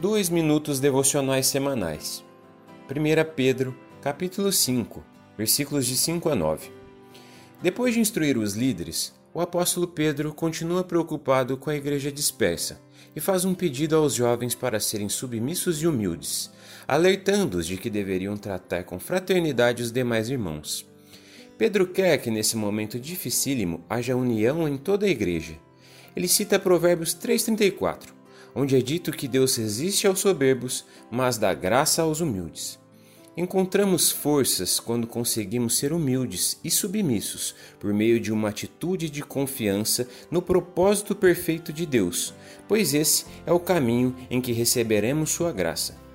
dois minutos devocionais semanais. 1 Pedro, capítulo 5, versículos de 5 a 9. Depois de instruir os líderes, o apóstolo Pedro continua preocupado com a igreja dispersa e faz um pedido aos jovens para serem submissos e humildes, alertando-os de que deveriam tratar com fraternidade os demais irmãos. Pedro quer que nesse momento dificílimo haja união em toda a igreja. Ele cita Provérbios 3,34, onde é dito que Deus resiste aos soberbos, mas dá graça aos humildes. Encontramos forças quando conseguimos ser humildes e submissos por meio de uma atitude de confiança no propósito perfeito de Deus, pois esse é o caminho em que receberemos Sua graça.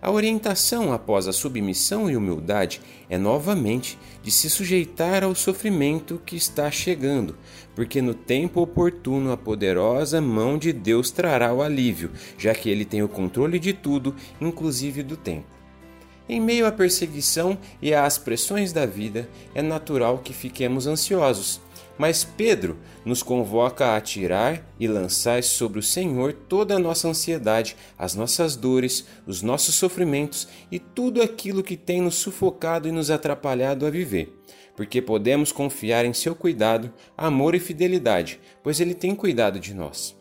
A orientação após a submissão e humildade é novamente de se sujeitar ao sofrimento que está chegando, porque no tempo oportuno a poderosa mão de Deus trará o alívio, já que ele tem o controle de tudo, inclusive do tempo. Em meio à perseguição e às pressões da vida, é natural que fiquemos ansiosos mas Pedro nos convoca a tirar e lançar sobre o Senhor toda a nossa ansiedade, as nossas dores, os nossos sofrimentos e tudo aquilo que tem nos sufocado e nos atrapalhado a viver. Porque podemos confiar em seu cuidado, amor e fidelidade, pois ele tem cuidado de nós.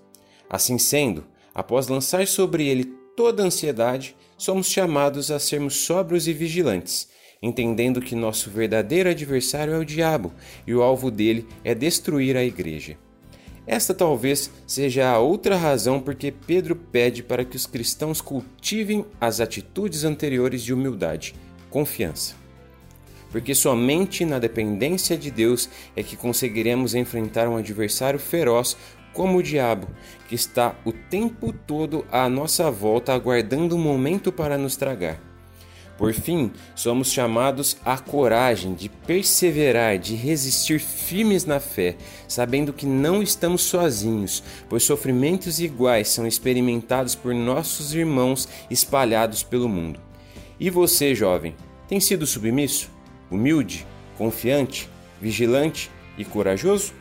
Assim sendo, após lançar sobre ele toda a ansiedade, somos chamados a sermos sóbrios e vigilantes entendendo que nosso verdadeiro adversário é o diabo e o alvo dele é destruir a igreja. Esta talvez seja a outra razão porque Pedro pede para que os cristãos cultivem as atitudes anteriores de humildade, confiança. Porque somente na dependência de Deus é que conseguiremos enfrentar um adversário feroz como o diabo, que está o tempo todo à nossa volta aguardando um momento para nos tragar. Por fim, somos chamados à coragem de perseverar, de resistir firmes na fé, sabendo que não estamos sozinhos, pois sofrimentos iguais são experimentados por nossos irmãos espalhados pelo mundo. E você, jovem, tem sido submisso, humilde, confiante, vigilante e corajoso?